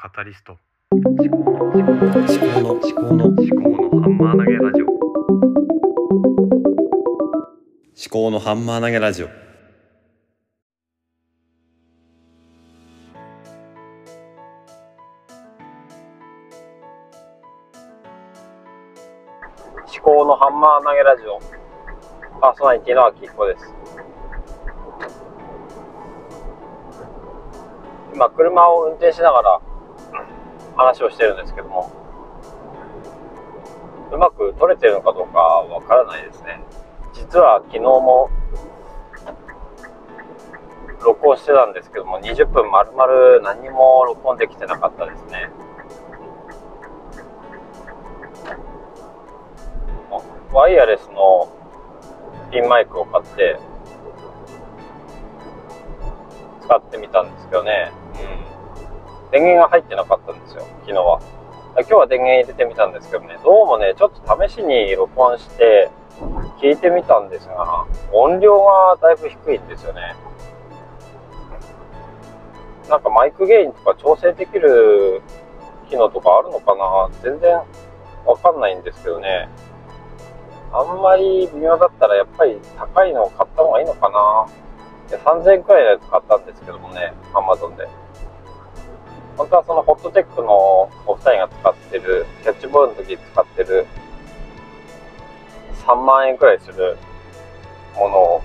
カタリスト。思考の思考の思考のハンマー投げラジオ。考のハンマー投げラジオ。思考のハンマー投げラジオ。パーソナリティの秋彦です。今車を運転しながら話をしてるんですけども。うまく撮れてるのかどうかわからないですね。実は昨日も録音してたんですけども20分丸々何も録音できてなかったですね。ワイヤレスのピンマイクを買って使ってみたんですけどね、電源が入ってなかったんですよ昨日は。今日は電源入れてみたんですけどねどうもねちょっと試しに録音して聞いてみたんですが音量がだいぶ低いんですよね。なんかマイクゲインとか調整できる機能とかあるのかな全然わかんないんですけどね。あんまり微妙だったらやっぱり高いのを買った方がいいのかな。3000円くらいのやつ買ったんですけどもね、アマゾンで。本当はそのホットテックのお二人が使ってる、キャッチボールの時使ってる3万円くらいするものを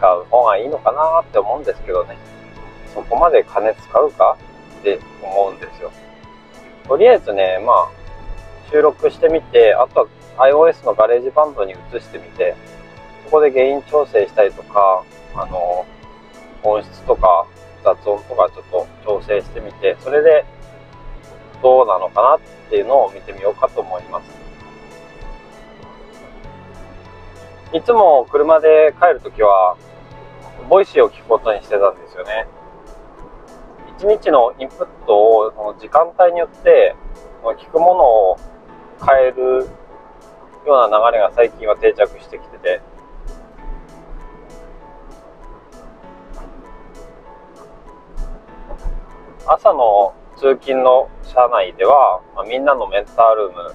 買う方がいいのかなって思うんですけどね。そこまで金使うか？って思うんですよ。とりあえずね、まあ、収録してみて、あとは iOS の GarageBand に移してみて、そこでゲイン調整したりとか、あの、音質とか雑音とかちょっと調整してみて、それでどうなのかなっていうのを見てみようかと思います。いつも車で帰るときは、 Voicy を聞くことにしてたんですよね。一日のインプットをその時間帯によって、聞くものを変えるような流れが最近は定着してきてて、朝の通勤の車内では、まあ、みんなのメンタールーム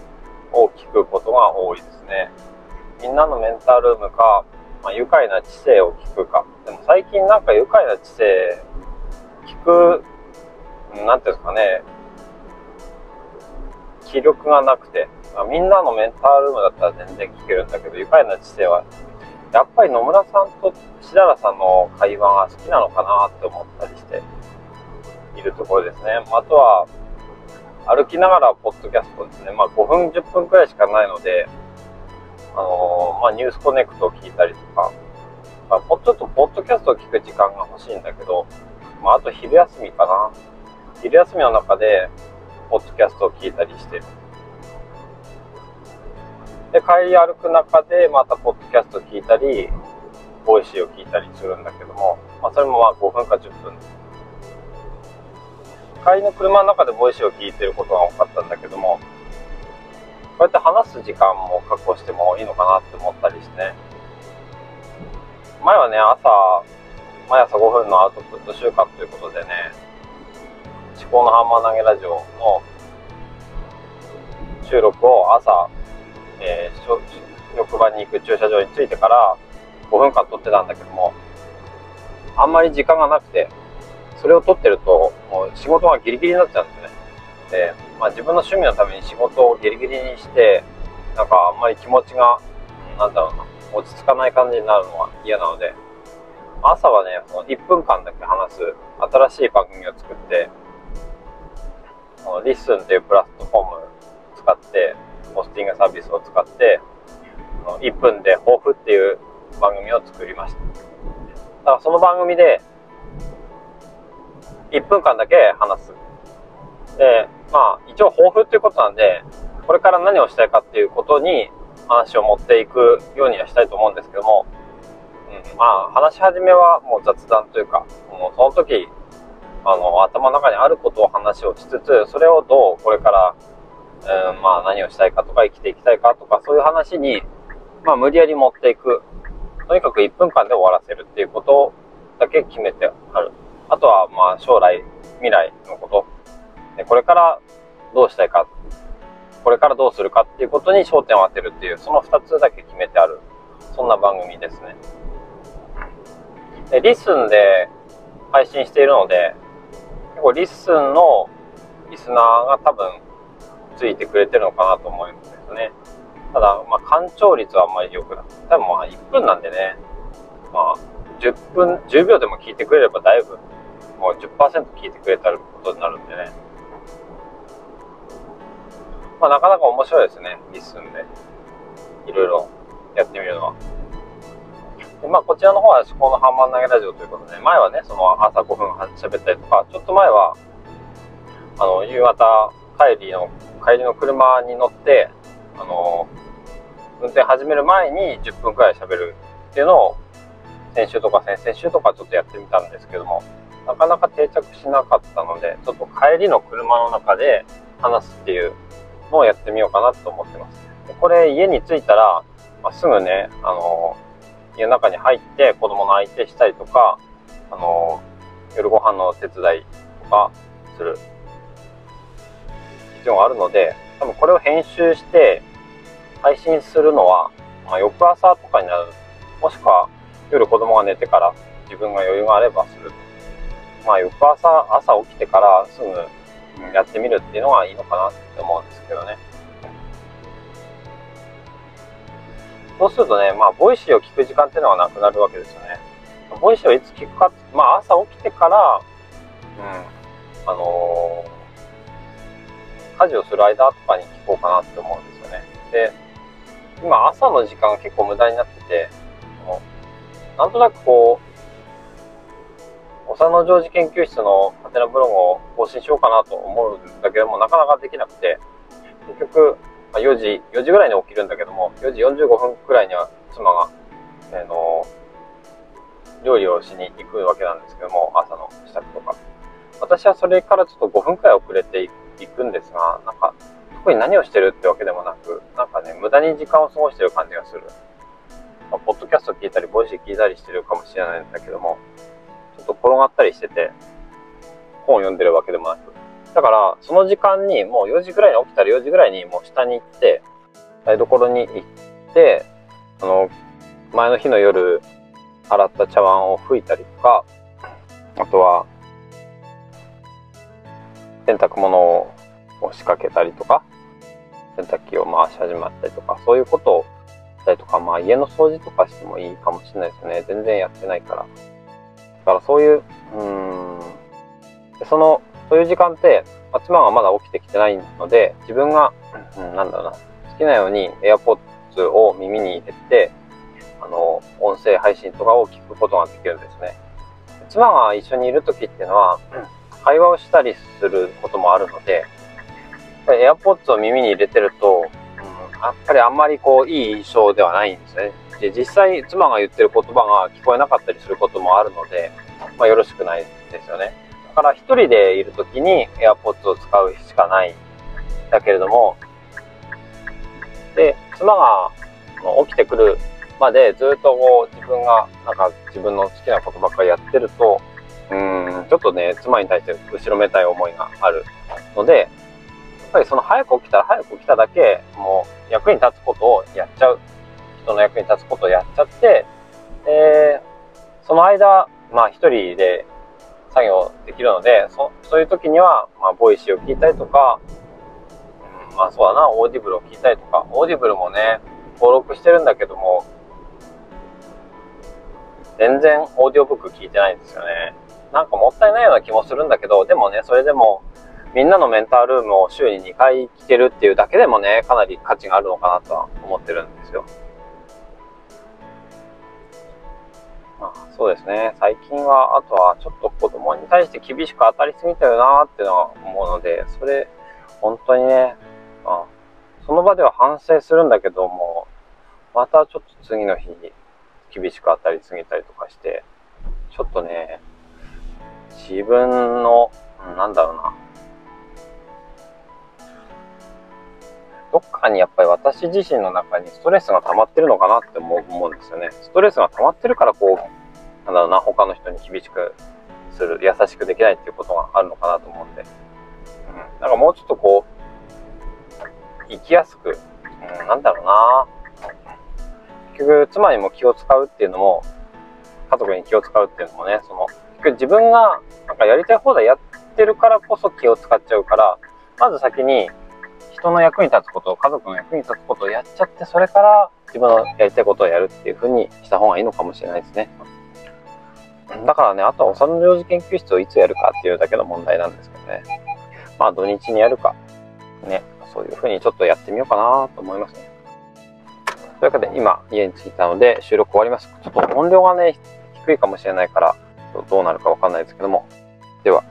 を聞くことが多いですね。みんなのメンタールームか、まあ、愉快な知性を聞くか。でも最近なんか愉快な知性聞く、なんていうんですかね、気力がなくて、まあ、みんなのメンタールームだったら全然聞けるんだけど、愉快な知性は、やっぱり野村さんとしだらさんの会話が好きなのかなって思ったりしているところですね。あとは、歩きながらポッドキャストですね。まあ5分、10分くらいしかないので、あのー、まあニュースコネクトを聞いたりとか、まあ、ちょっとポッドキャストを聞く時間が欲しいんだけど、まああと昼休みかな。昼休みの中で、ポッドキャストを聞いたりしてる。で、帰り歩く中でまたポッドキャスト聞いたり、 Voicyを聞いたりするんだけども、まあそれもまあ5分か10分です。帰りの車の中で Voicyを聞いてることが多かったんだけども、こうやって話す時間も確保してもいいのかなって思ったりしてね。前はね、朝、毎朝5分のアウトプット週間ということでね、思考のハンマー投げラジオの収録を朝、えー、職場に行く駐車場に着いてから5分間撮ってたんだけども、あんまり時間がなくて、それを撮ってると、もう仕事がギリギリになっちゃうんですね。で、まあ自分の趣味のために仕事をギリギリにして、なんかあんまり気持ちが、なんだろうな、落ち着かない感じになるのは嫌なので、朝はね、1分間だけ話す新しい番組を作って、この LISTENっていうプラットフォームを使って、ホスティングサービスを使って、1分で抱負っていう番組を作りました。だからその番組で、1分間だけ話す。で、まあ、一応抱負っていうことなんで、これから何をしたいかっていうことに話を持っていくようにはしたいと思うんですけども、うん、まあ、話し始めはもう雑談というか、もうその時、あの、頭の中にあることを話をしつつ、それをどうこれから、うん、まあ何をしたいかとか生きていきたいかとか、そういう話に、まあ無理やり持っていく。とにかく1分間で終わらせるっていうことだけ決めてある。あとはまあ将来、未来のことこれからどうしたいか、これからどうするかっていうことに焦点を当てるっていう、その2つだけ決めてある、そんな番組ですね。で LISTENで配信しているので、結構 LISTENのリスナーが多分ついてくれてるのかなと思うんですね。ただ、まあ、完聴率はあんまり良くない。多分まあ1分なんでね、まあ、10分、10秒でも聞いてくれればだいぶ、もう10%聞いてくれたことになるんでね。まあ、なかなか面白いですね、 LISTENで。いろいろやってみるのは。でまあ、こちらの方は思考のハンマー投げラジオということで、前はね、その朝5分喋ったりとか、ちょっと前は、あの、夕方帰りの、帰りの車に乗って、あの、運転始める前に10分くらい喋るっていうのを、先週とか先々週とかちょっとやってみたんですけども、なかなか定着しなかったので、ちょっと帰りの車の中で話すっていうのをやってみようかなと思ってます。でこれ家に着いたら、まあ、すぐね、あの、家の中に入って子供の相手したりとか、あの、夜ご飯の手伝いとかする必要があるので、多分これを編集して配信するのは、まあ、翌朝とかになる。もしくは夜子供が寝てから自分が余裕があればする。まあ翌朝、朝起きてからすぐやってみるっていうのがいいのかなって思うんですけどね。そうするとね、まあ、 Voicy を聞く時間っていうのはなくなるわけですよね。Voicy をいつ聞くかまあ、朝起きてから、うん、あのー、家事をする間とかに聞こうかなって思うんですよね。で、今朝の時間が結構無駄になってて、なんとなくこう、おさの常時研究室のはてなブログを更新しようかなと思うんだけども、なかなかできなくて、結局、ま、4時、4時ぐらいに起きるんだけども、4時45分くらいには妻が、えー、の、料理をしに行くわけなんですけども、朝の支度とか。私はそれからちょっと5分くらい遅れていくんですが、なんか、特に何をしてるってわけでもなく、なんかね、無駄に時間を過ごしてる感じがする。まあ、ポッドキャスト聞いたり、 Voicy 聞いたりしてるかもしれないんだけども、寝転がったりしてて、本を読んでるわけでもなく。だから、その時間に、もう4時ぐらいに起きたら4時ぐらいにもう下に行って、台所に行って、あの、前の日の夜、洗った茶碗を拭いたりとか、あとは、洗濯物を仕掛けたりとか、洗濯機を回し始まったりとか、そういうことをしたりとか、まあ家の掃除とかしてもいいかもしれないですね。全然やってないから。だからそういう、うん、その、そういう時間って、ま、妻がまだ起きてきてないので、自分が、うん、なんだろうな、好きなように AirPods を耳に入れて、あの、音声配信とかを聞くことができるんですね。妻が一緒にいる時っていうのは、会話をしたりすることもあるので、AirPods を耳に入れてると、やっぱりあんまりこう、いい印象ではないんですね。で、実際、妻が言ってる言葉が聞こえなかったりすることもあるので、まあ、よろしくないですよね。だから、一人でいるときに AirPods を使うしかないだけれども、で、妻が起きてくるまでずっとこう、自分が、なんか自分の好きなことばっかりやってると、うん、ちょっとね、妻に対して後ろめたい思いがあるので、っぱりその早く起きたら早く起きただけ、もう役に立つことをやっちゃう。人の役に立つことをやっちゃって、えー、その間、まあ一人で作業できるので、そそういう時には、まあ Voicy を聞いたりとか、うん、まあそうだな、 Audibleを聞いたりとか、 Audibleもね、登録してるんだけども、全然オーディオブック聞いてないんですよね。なんかもったいないような気もするんだけど、でもね、それでも、みんなのメンタールームを週に2回聞けるっていうだけでもね、かなり価値があるのかなとは思ってるんですよ。まあ、そうですね。最近は、あとはちょっと子供に対して厳しく当たりすぎたよなっていうのは思うので、それ、本当にね、まあ、その場では反省するんだけども、またちょっと次の日に厳しく当たりすぎたりとかして、ちょっとね、自分の、なんだろうな、どっかにやっぱり私自身の中にストレスが溜まってるのかなって思うんですよね。ストレスが溜まってるからこう、なんだろうな、他の人に厳しくする、優しくできないっていうことがあるのかなと思うんで。うんなんかもうちょっとこう、生きやすく、うん、なんだろうな結局、妻にも気を使うっていうのも、家族に気を使うっていうのもね、その、結局自分がなんかやりたい放題やってるからこそ気を使っちゃうから、まず先に人の役に立つこと、家族の役に立つことをやっちゃって、それから自分のやりたいことをやるっていう風にした方がいいのかもしれないですね。だからね、あとは幼幼児研究室をいつやるかっていうだけの問題なんですけどね。まあ土日にやるか、ね、そういう風にちょっとやってみようかなと思いますね。というわけで今家に着いたので収録終わります。ちょっと音量がね、低いかもしれないから、どうなるかわかんないですけども。では、